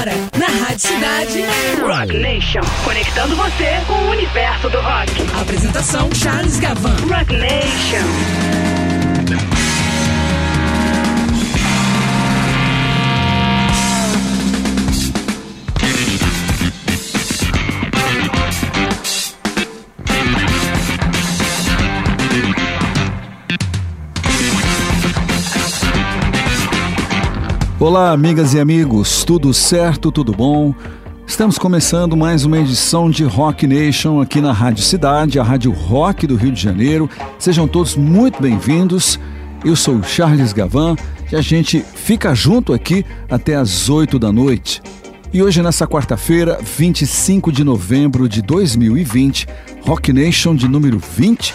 agora, na Rádio Cidade. Rock Nation, conectando você com o universo do rock. Apresentação Charles Gavan. Rock Nation. Olá, amigas e amigos, tudo certo, tudo bom? Estamos começando mais uma edição de Rock Nation aqui na Rádio Cidade, a Rádio Rock do Rio de Janeiro. Sejam todos muito bem-vindos. Eu sou Charles Gavan e a gente fica junto aqui até às 8 da noite. E hoje, nessa quarta-feira, 25 de novembro de 2020, Rock Nation de número 20,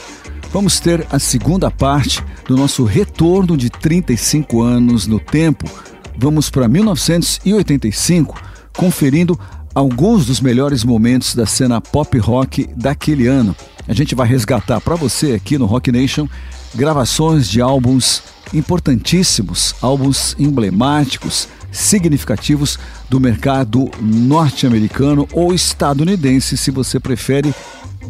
vamos ter a segunda parte do nosso retorno de 35 anos no tempo vamos para 1985, conferindo alguns dos melhores momentos da cena pop rock daquele ano. A gente vai resgatar para você aqui no Rock Nation gravações de álbuns importantíssimos, álbuns emblemáticos, significativos do mercado norte-americano ou estadunidense, se você prefere,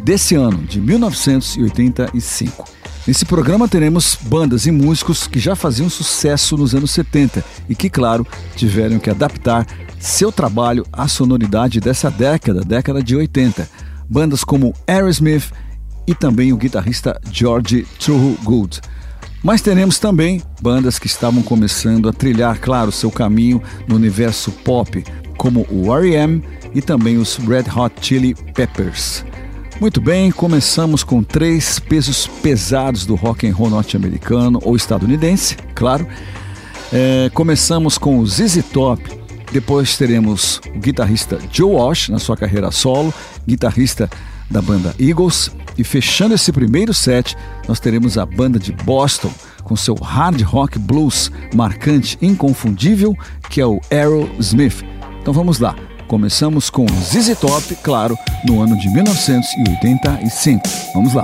desse ano, de 1985. Nesse programa teremos bandas e músicos que já faziam sucesso nos anos 70 e que, claro, tiveram que adaptar seu trabalho à sonoridade dessa década, década de 80. Bandas como Aerosmith e também o guitarrista George Thorogood. Mas teremos também bandas que estavam começando a trilhar, claro, seu caminho no universo pop, como o R.E.M. e também os Red Hot Chili Peppers. Muito bem, começamos com três pesos pesados do rock and roll norte-americano ou estadunidense, claro. É, começamos com o ZZ Top, depois teremos o guitarrista Joe Walsh na sua carreira solo, guitarrista da banda Eagles, e fechando esse primeiro set, nós teremos a banda de Boston com seu hard rock blues marcante, inconfundível, que é o Aerosmith. Então vamos lá. Começamos com ZZ Top, claro, no ano de 1985. Vamos lá.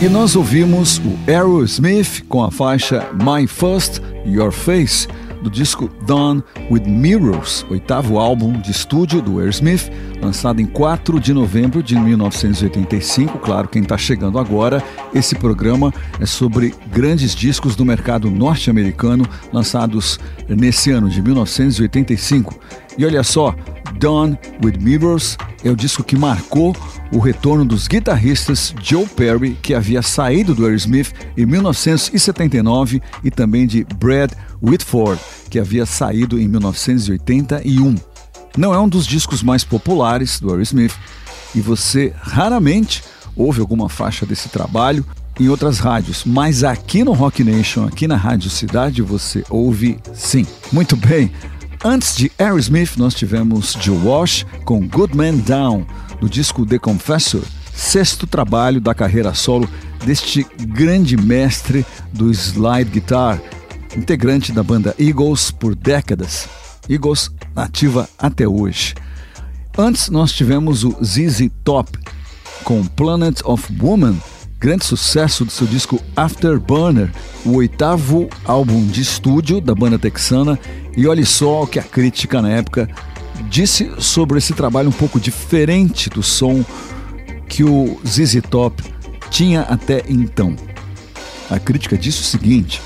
E nós ouvimos o Aerosmith com a faixa My First Your Face do disco Dawn with Mirrors, oitavo álbum de estúdio do Aerosmith, lançado em 4 de novembro de 1985. Claro, quem está chegando agora, esse programa é sobre grandes discos do mercado norte-americano lançados nesse ano de 1985. E olha só, Dawn with Mirrors é o disco que marcou o retorno dos guitarristas Joe Perry, que havia saído do Aerosmith em 1979, e também de Brad Whitford, que havia saído em 1981. Não é um dos discos mais populares do Aerosmith, e você raramente ouve alguma faixa desse trabalho em outras rádios, mas aqui no Rock Nation, aqui na Rádio Cidade, você ouve sim. Muito bem. Antes de Aerosmith, nós tivemos Joe Walsh com Good Man Down, do disco The Confessor, sexto trabalho da carreira solo deste grande mestre do slide guitar, integrante da banda Eagles por décadas. Eagles ativa até hoje. Antes nós tivemos o ZZ Top com Planet of Woman, grande sucesso do seu disco Afterburner, o oitavo álbum de estúdio da banda texana e olhe só o que a crítica na época disse sobre esse trabalho um pouco diferente do som que o ZZ Top tinha até então. A crítica disse o seguinte: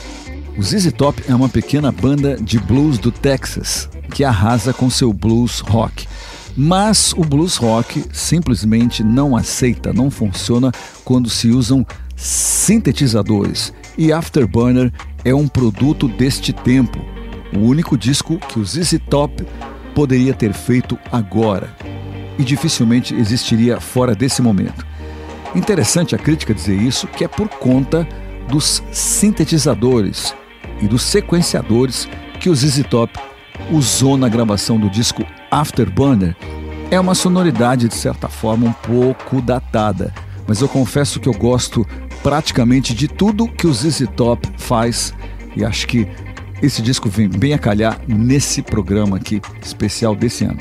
o ZZ Top é uma pequena banda de blues do Texas que arrasa com seu blues rock. Mas o blues rock simplesmente não aceita, não funciona quando se usam sintetizadores. E Afterburner é um produto deste tempo o único disco que o ZZ Top poderia ter feito agora e dificilmente existiria fora desse momento. Interessante a crítica dizer isso, que é por conta dos sintetizadores e dos sequenciadores que o ZZ Top usou na gravação do disco Afterburner. É uma sonoridade de certa forma um pouco datada, mas eu confesso que eu gosto praticamente de tudo que o ZZ Top faz e acho que esse disco vem bem a calhar nesse programa aqui, especial desse ano.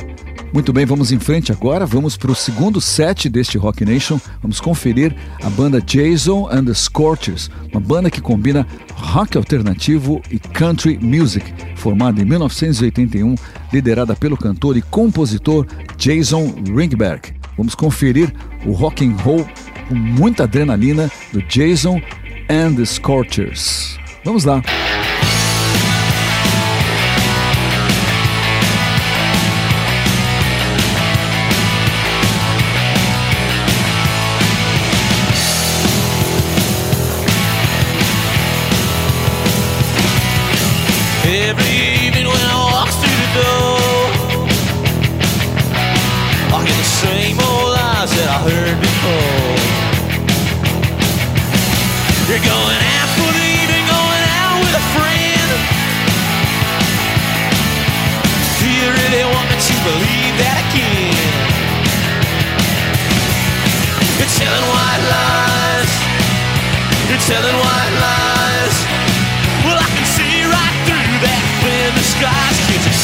Muito bem, vamos em frente agora. Vamos para o segundo set deste Rock Nation. Vamos conferir a banda Jason and the Scorchers, uma banda que combina rock alternativo e country music, formada em 1981, liderada pelo cantor e compositor Jason Ringberg. Vamos conferir o rock and roll com muita adrenalina do Jason and the Scorchers. Vamos lá. telling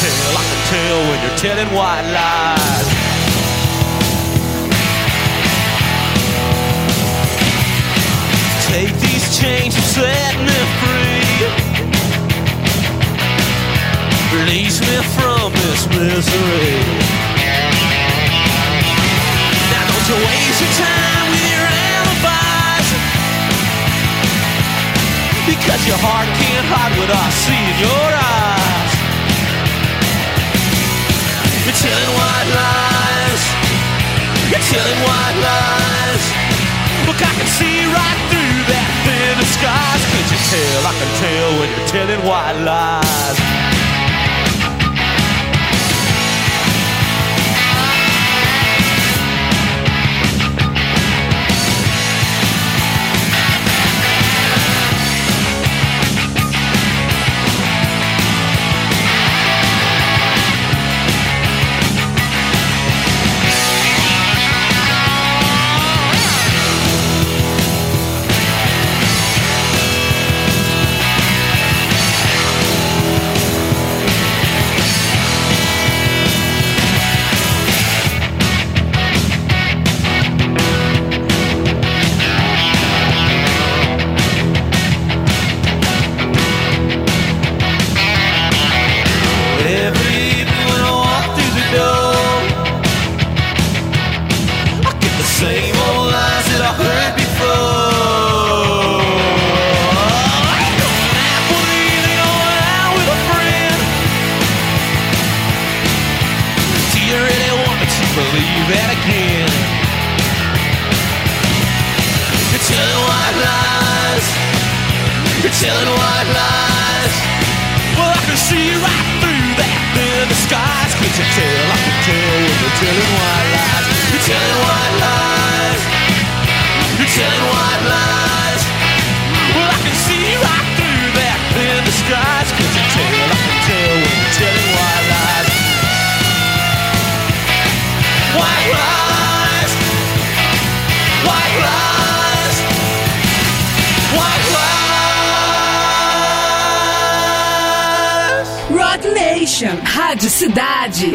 tell? I can tell when you're telling white lies. Take these chains and set me free. Release me from this misery. Now don't you waste your time with your alibis. Because your heart can't hide what I see in your eyes. You're telling white lies. You're telling white lies. Look, I can see right through that thin disguise. Can't you tell? I can tell when you're telling white lies. Cidade.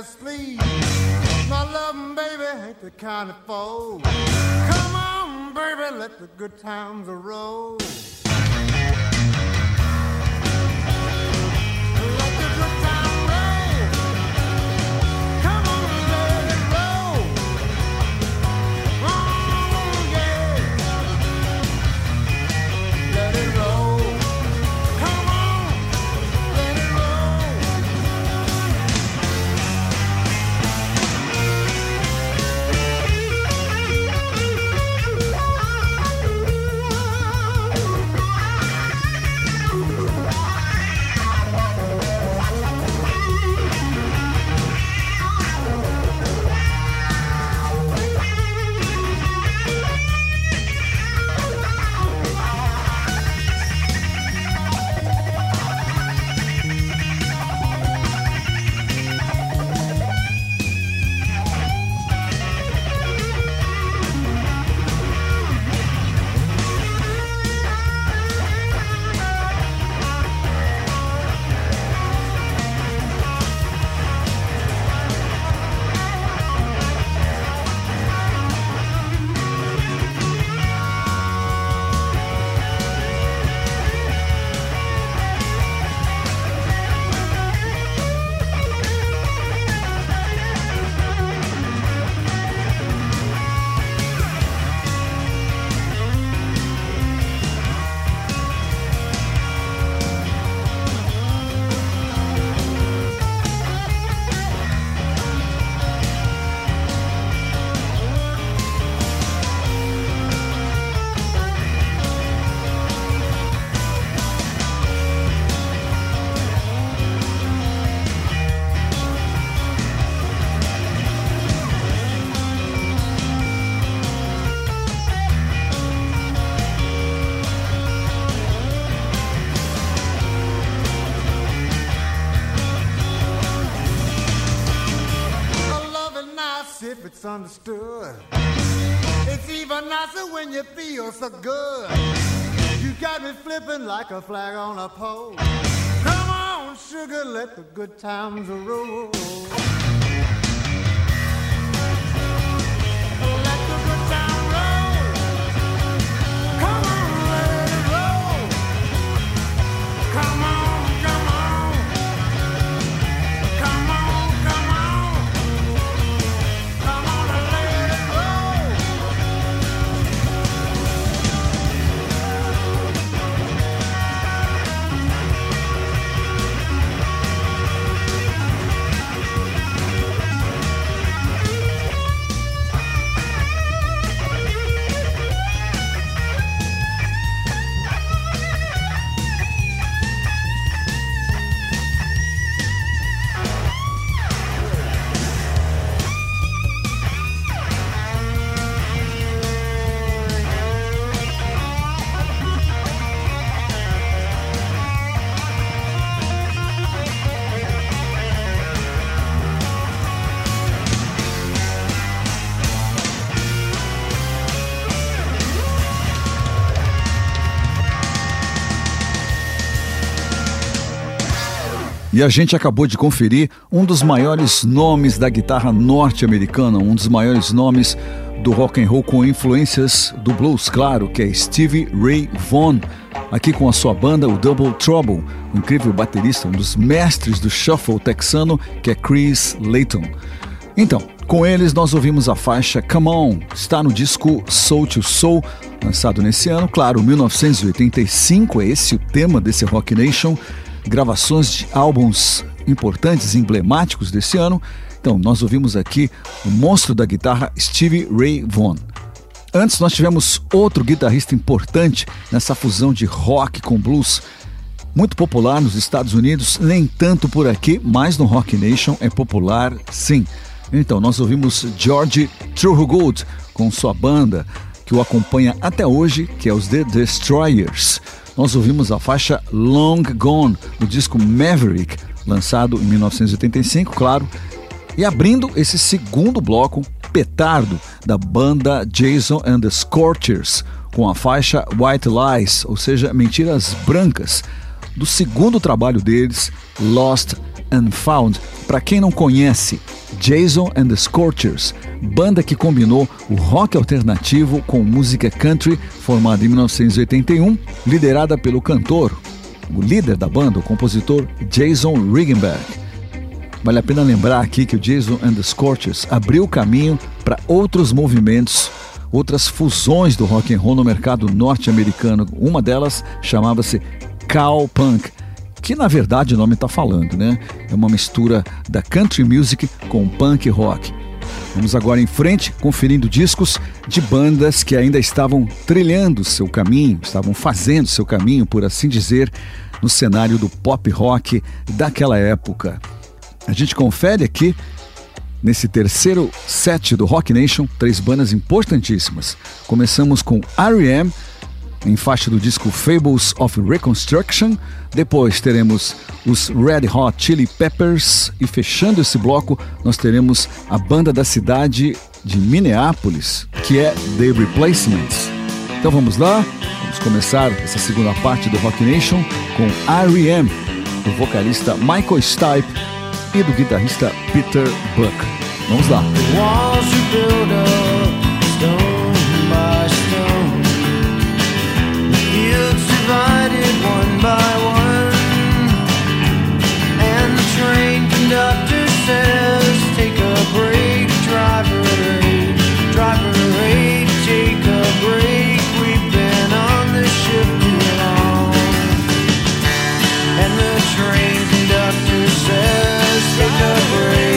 Their sleeve. My loving baby ain't the kind of foe. Come on, baby, let the good times roll. If it's understood. It's even nicer when you feel so good. You got me flipping like a flag on a pole. Come on, sugar, let the good times roll. E a gente acabou de conferir um dos maiores nomes da guitarra norte-americana, um dos maiores nomes do rock and roll com influências do blues, claro, que é Stevie Ray Vaughan, aqui com a sua banda, o Double Trouble, um incrível baterista, um dos mestres do shuffle texano, que é Chris Layton. Então, com eles nós ouvimos a faixa Come On, está no disco Soul to Soul, lançado nesse ano, claro, 1985, é esse o tema desse Rock Nation, gravações de álbuns importantes, emblemáticos desse ano. Então, nós ouvimos aqui o monstro da guitarra Stevie Ray Vaughan. Antes, nós tivemos outro guitarrista importante nessa fusão de rock com blues, muito popular nos Estados Unidos, nem tanto por aqui, mas no Rock Nation é popular sim. Então, nós ouvimos George Thorogood com sua banda, que o acompanha até hoje, que é os The Destroyers. Nós ouvimos a faixa Long Gone, do disco Maverick, lançado em 1985, claro. E abrindo esse segundo bloco, Petardo, da banda Jason and the Scorchers, com a faixa White Lies, ou seja, Mentiras Brancas, do segundo trabalho deles, Lost and Found. Para quem não conhece, Jason and the Scorchers, banda que combinou o rock alternativo com música country, formada em 1981, liderada pelo cantor, o líder da banda, o compositor Jason Riggenberg. Vale a pena lembrar aqui que o Jason and the Scorchers abriu caminho para outros movimentos, outras fusões do rock and roll no mercado norte-americano. Uma delas chamava-se Cow Punk, que na verdade o nome está falando, né? É uma mistura da country music com punk rock. Vamos agora em frente, conferindo discos de bandas que ainda estavam trilhando seu caminho, estavam fazendo seu caminho, por assim dizer, no cenário do pop rock daquela época. A gente confere aqui, nesse terceiro set do Rock Nation, três bandas importantíssimas. Começamos com R.E.M., em faixa do disco Fables of Reconstruction. Depois teremos os Red Hot Chili Peppers e fechando esse bloco nós teremos a banda da cidade de Minneapolis, que é The Replacements. Então vamos lá, vamos começar essa segunda parte do Rock Nation com R.E.M., do vocalista Michael Stipe e do guitarrista Peter Buck. Vamos lá. Discovery.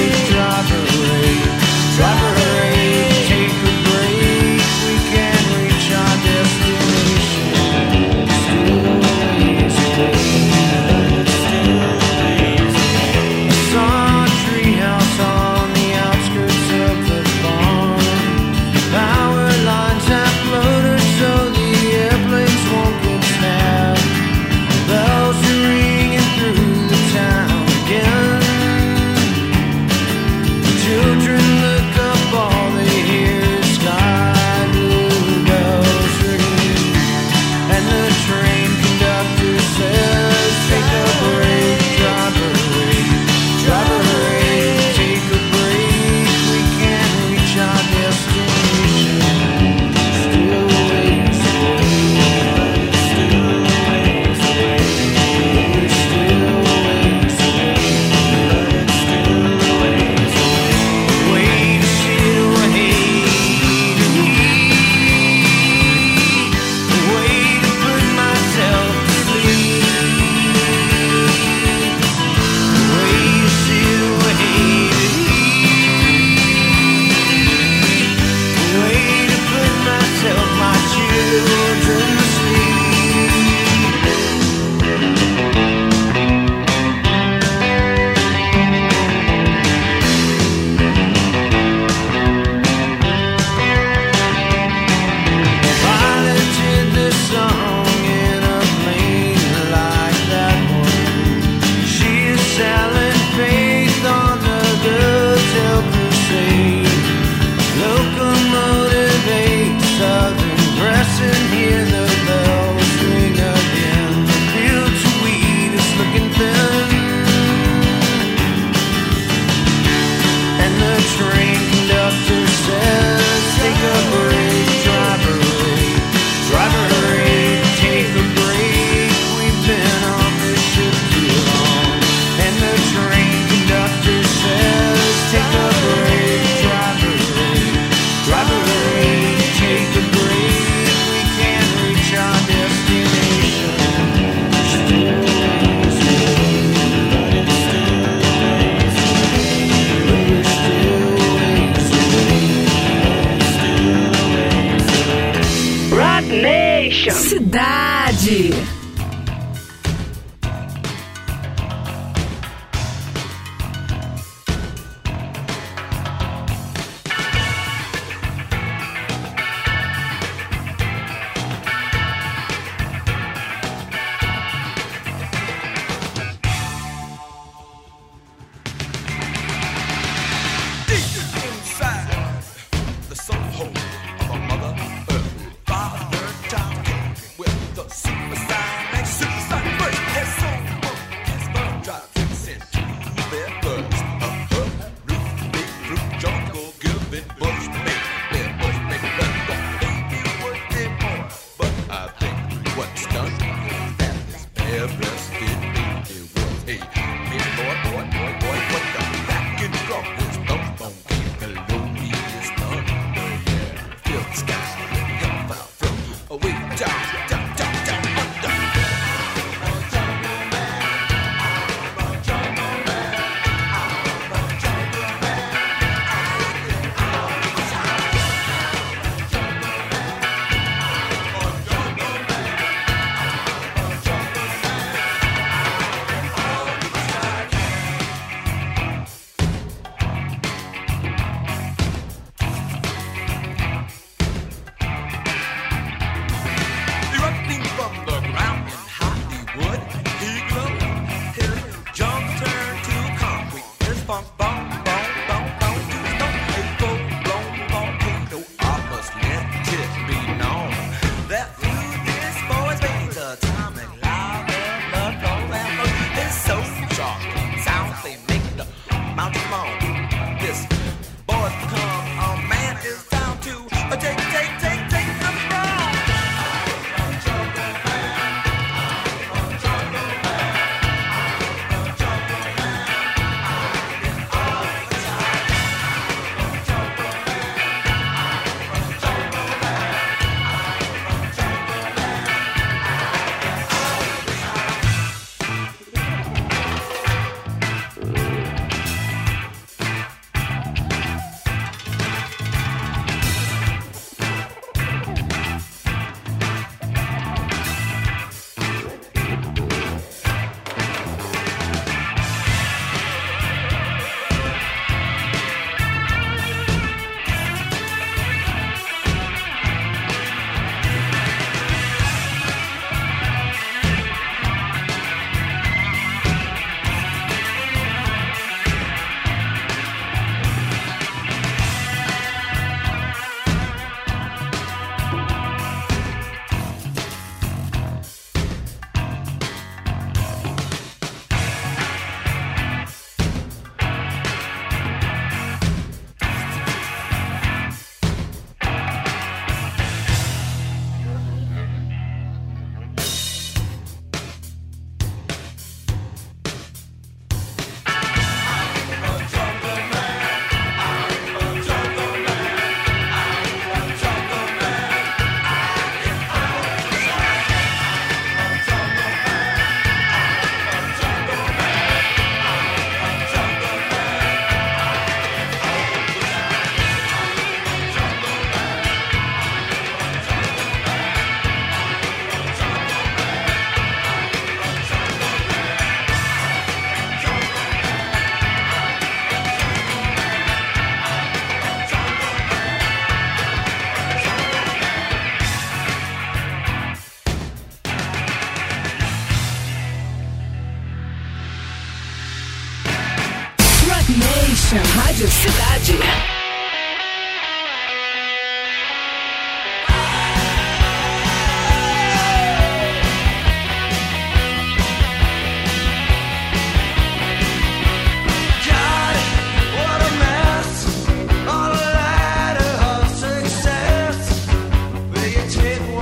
You take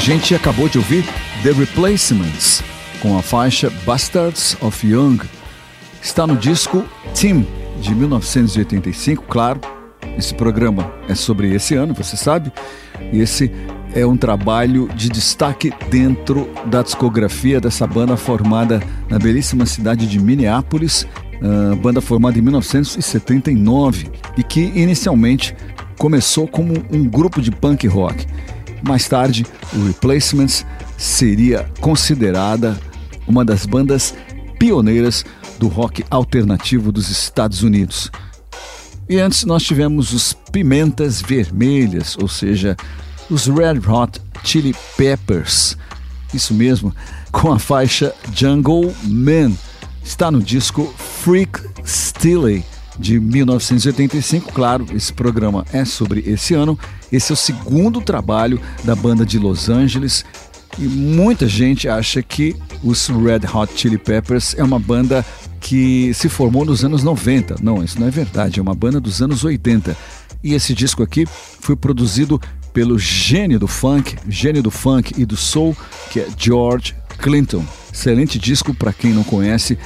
gente acabou de ouvir The Replacements com a faixa Bastards of Young. Está no disco Team de 1985, claro. Esse programa é sobre esse ano, você sabe. E esse é um trabalho de destaque dentro da discografia dessa banda formada na belíssima cidade de Minneapolis, ah, banda formada em 1979 e que inicialmente começou como um grupo de punk rock. Mais tarde, o Replacements seria considerada uma das bandas pioneiras do rock alternativo dos Estados Unidos. E antes nós tivemos os Pimentas Vermelhas, ou seja, os Red Hot Chili Peppers. Isso mesmo, com a faixa Jungle Man. Está no disco Freak Steely de 1985. Claro, esse programa é sobre esse ano. Esse é o segundo trabalho da banda de Los Angeles. E muita gente acha que os Red Hot Chili Peppers é uma banda que se formou nos anos 90. Não, isso não é verdade, é uma banda dos anos 80. E esse disco aqui foi produzido pelo gênio do funk, gênio do funk e do soul, que é George Clinton. Excelente disco para quem não conhece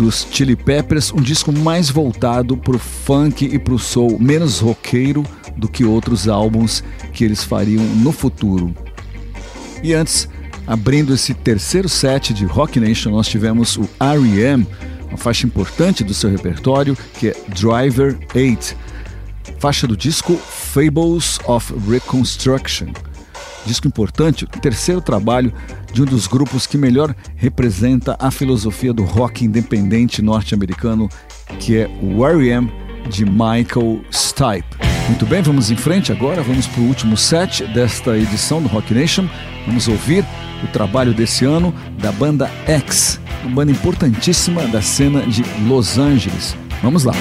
dos Chili Peppers, um disco mais voltado para o funk e para o soul, menos roqueiro do que outros álbuns que eles fariam no futuro. E antes, abrindo esse terceiro set de Rock Nation, nós tivemos o R.E.M., uma faixa importante do seu repertório, que é Driver 8, faixa do disco Fables of Reconstruction disco importante, o terceiro trabalho de um dos grupos que melhor representa a filosofia do rock independente norte-americano, que é Where I Am, de Michael Stipe. Muito bem, vamos em frente agora, vamos para o último set desta edição do Rock Nation. Vamos ouvir o trabalho desse ano da banda X, uma banda importantíssima da cena de Los Angeles. Vamos lá!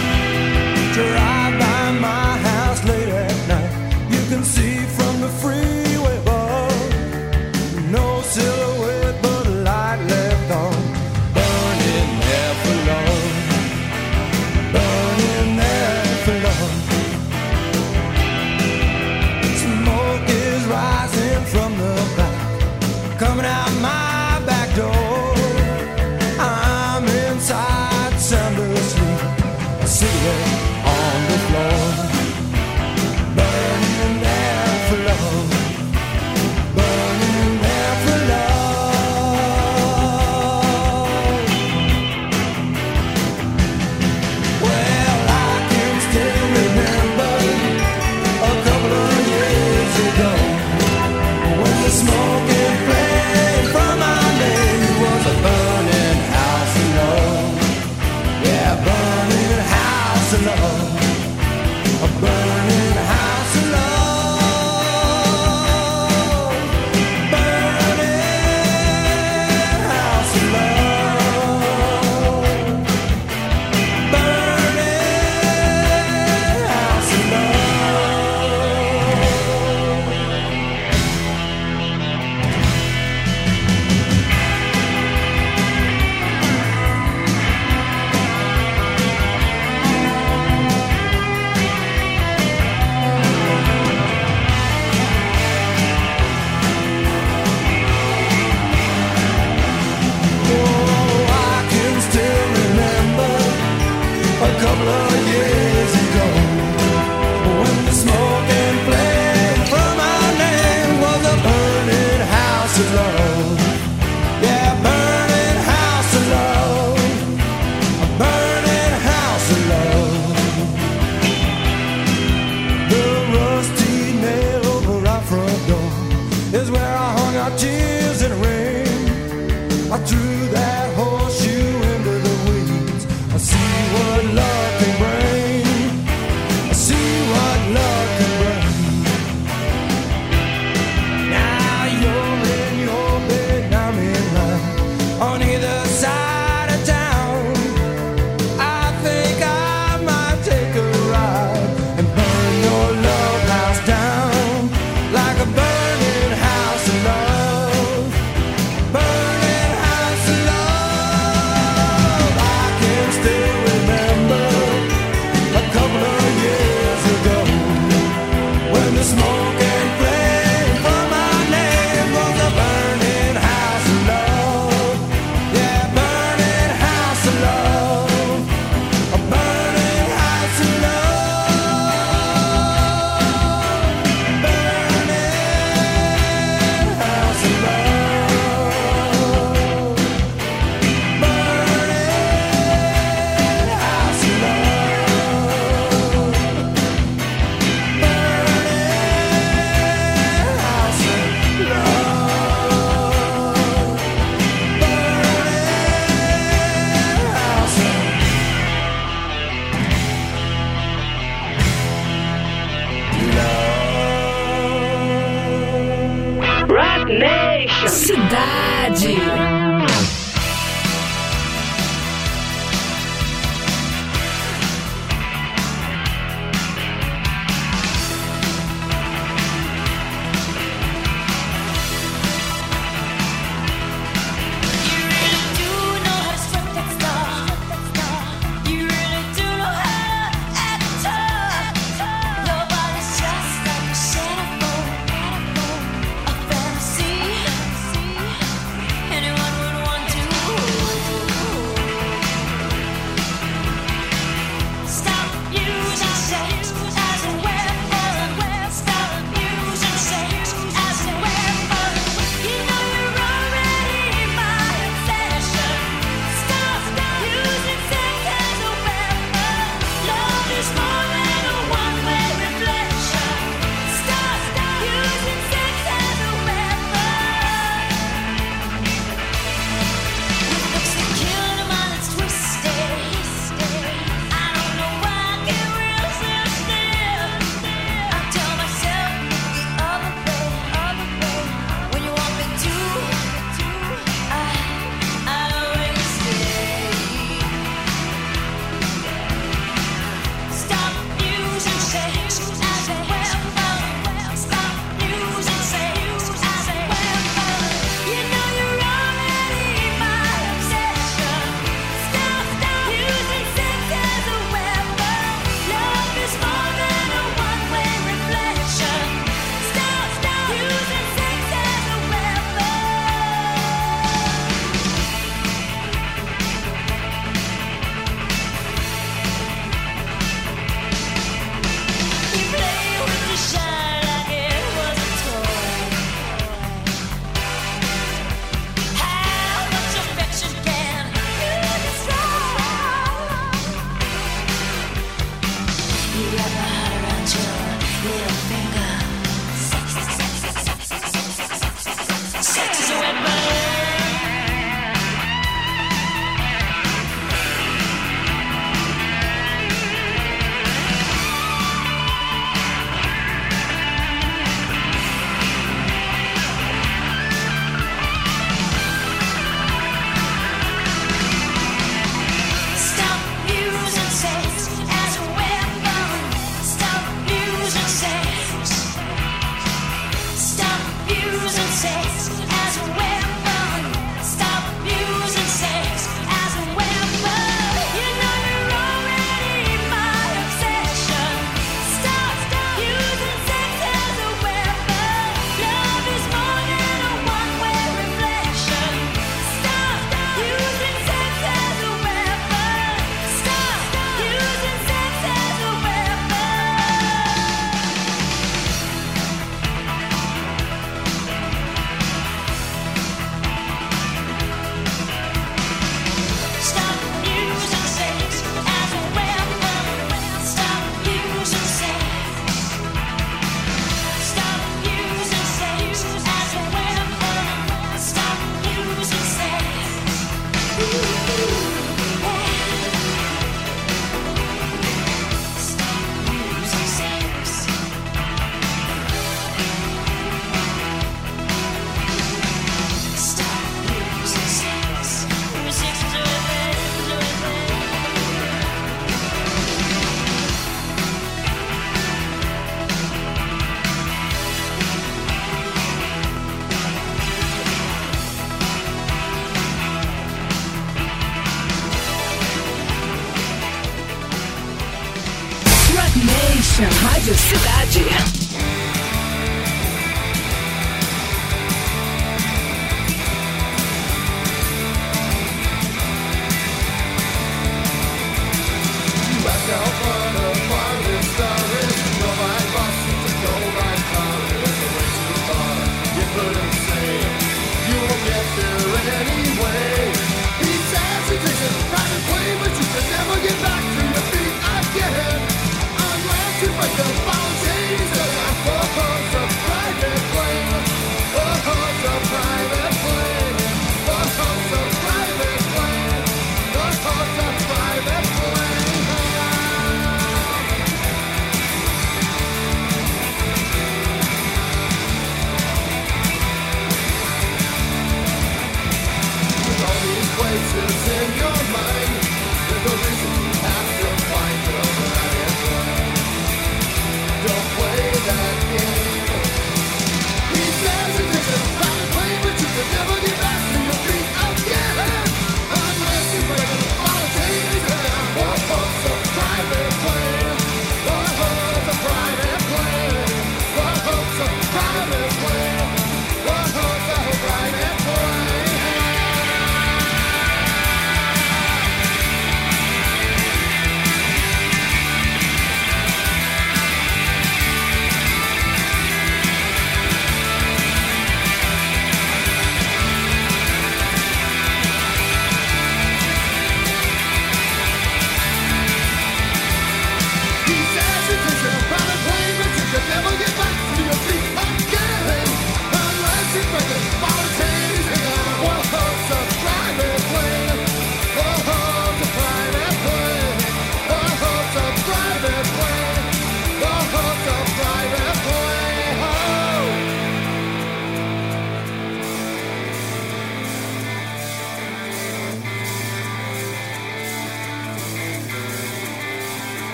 to love. Cidade.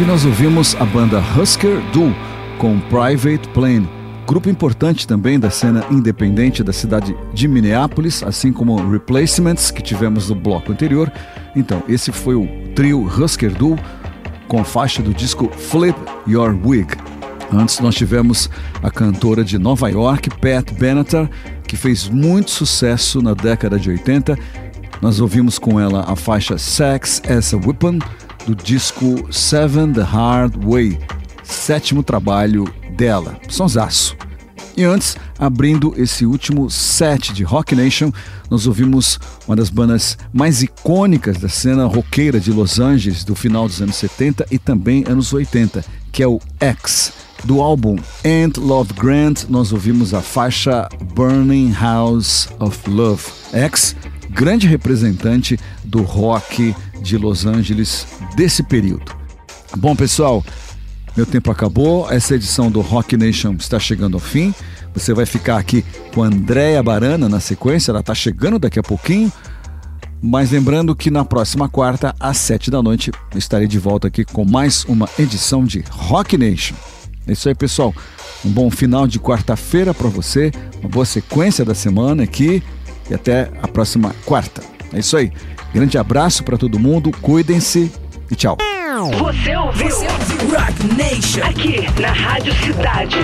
E nós ouvimos a banda Husker Du com Private Plane, grupo importante também da cena independente da cidade de Minneapolis, assim como Replacements, que tivemos no bloco anterior. Então, esse foi o trio Husker Du com faixa do disco Flip Your Wig. Antes nós tivemos a cantora de Nova York, Pat Benatar, que fez muito sucesso na década de 80. Nós ouvimos com ela a faixa Sex as a Weapon, do disco Seven the Hard Way, sétimo trabalho dela, sonsaço. E antes, abrindo esse último set de Rock Nation, nós ouvimos uma das bandas mais icônicas da cena roqueira de Los Angeles do final dos anos 70 e também anos 80, que é o X. Do álbum And Love Grant, nós ouvimos a faixa Burning House of Love. X, grande representante do rock de Los Angeles desse período. Bom, pessoal, meu tempo acabou. Essa edição do Rock Nation está chegando ao fim. Você vai ficar aqui com a Andréia Barana na sequência, ela está chegando daqui a pouquinho. Mas lembrando que na próxima quarta, às sete da noite, estarei de volta aqui com mais uma edição de Rock Nation. É isso aí, pessoal. Um bom final de quarta-feira para você, uma boa sequência da semana aqui e até a próxima quarta. É isso aí. Grande abraço para todo mundo, cuidem-se e tchau. Você ouviu? Você ouviu Rock Nation. Aqui na Rádio Cidade.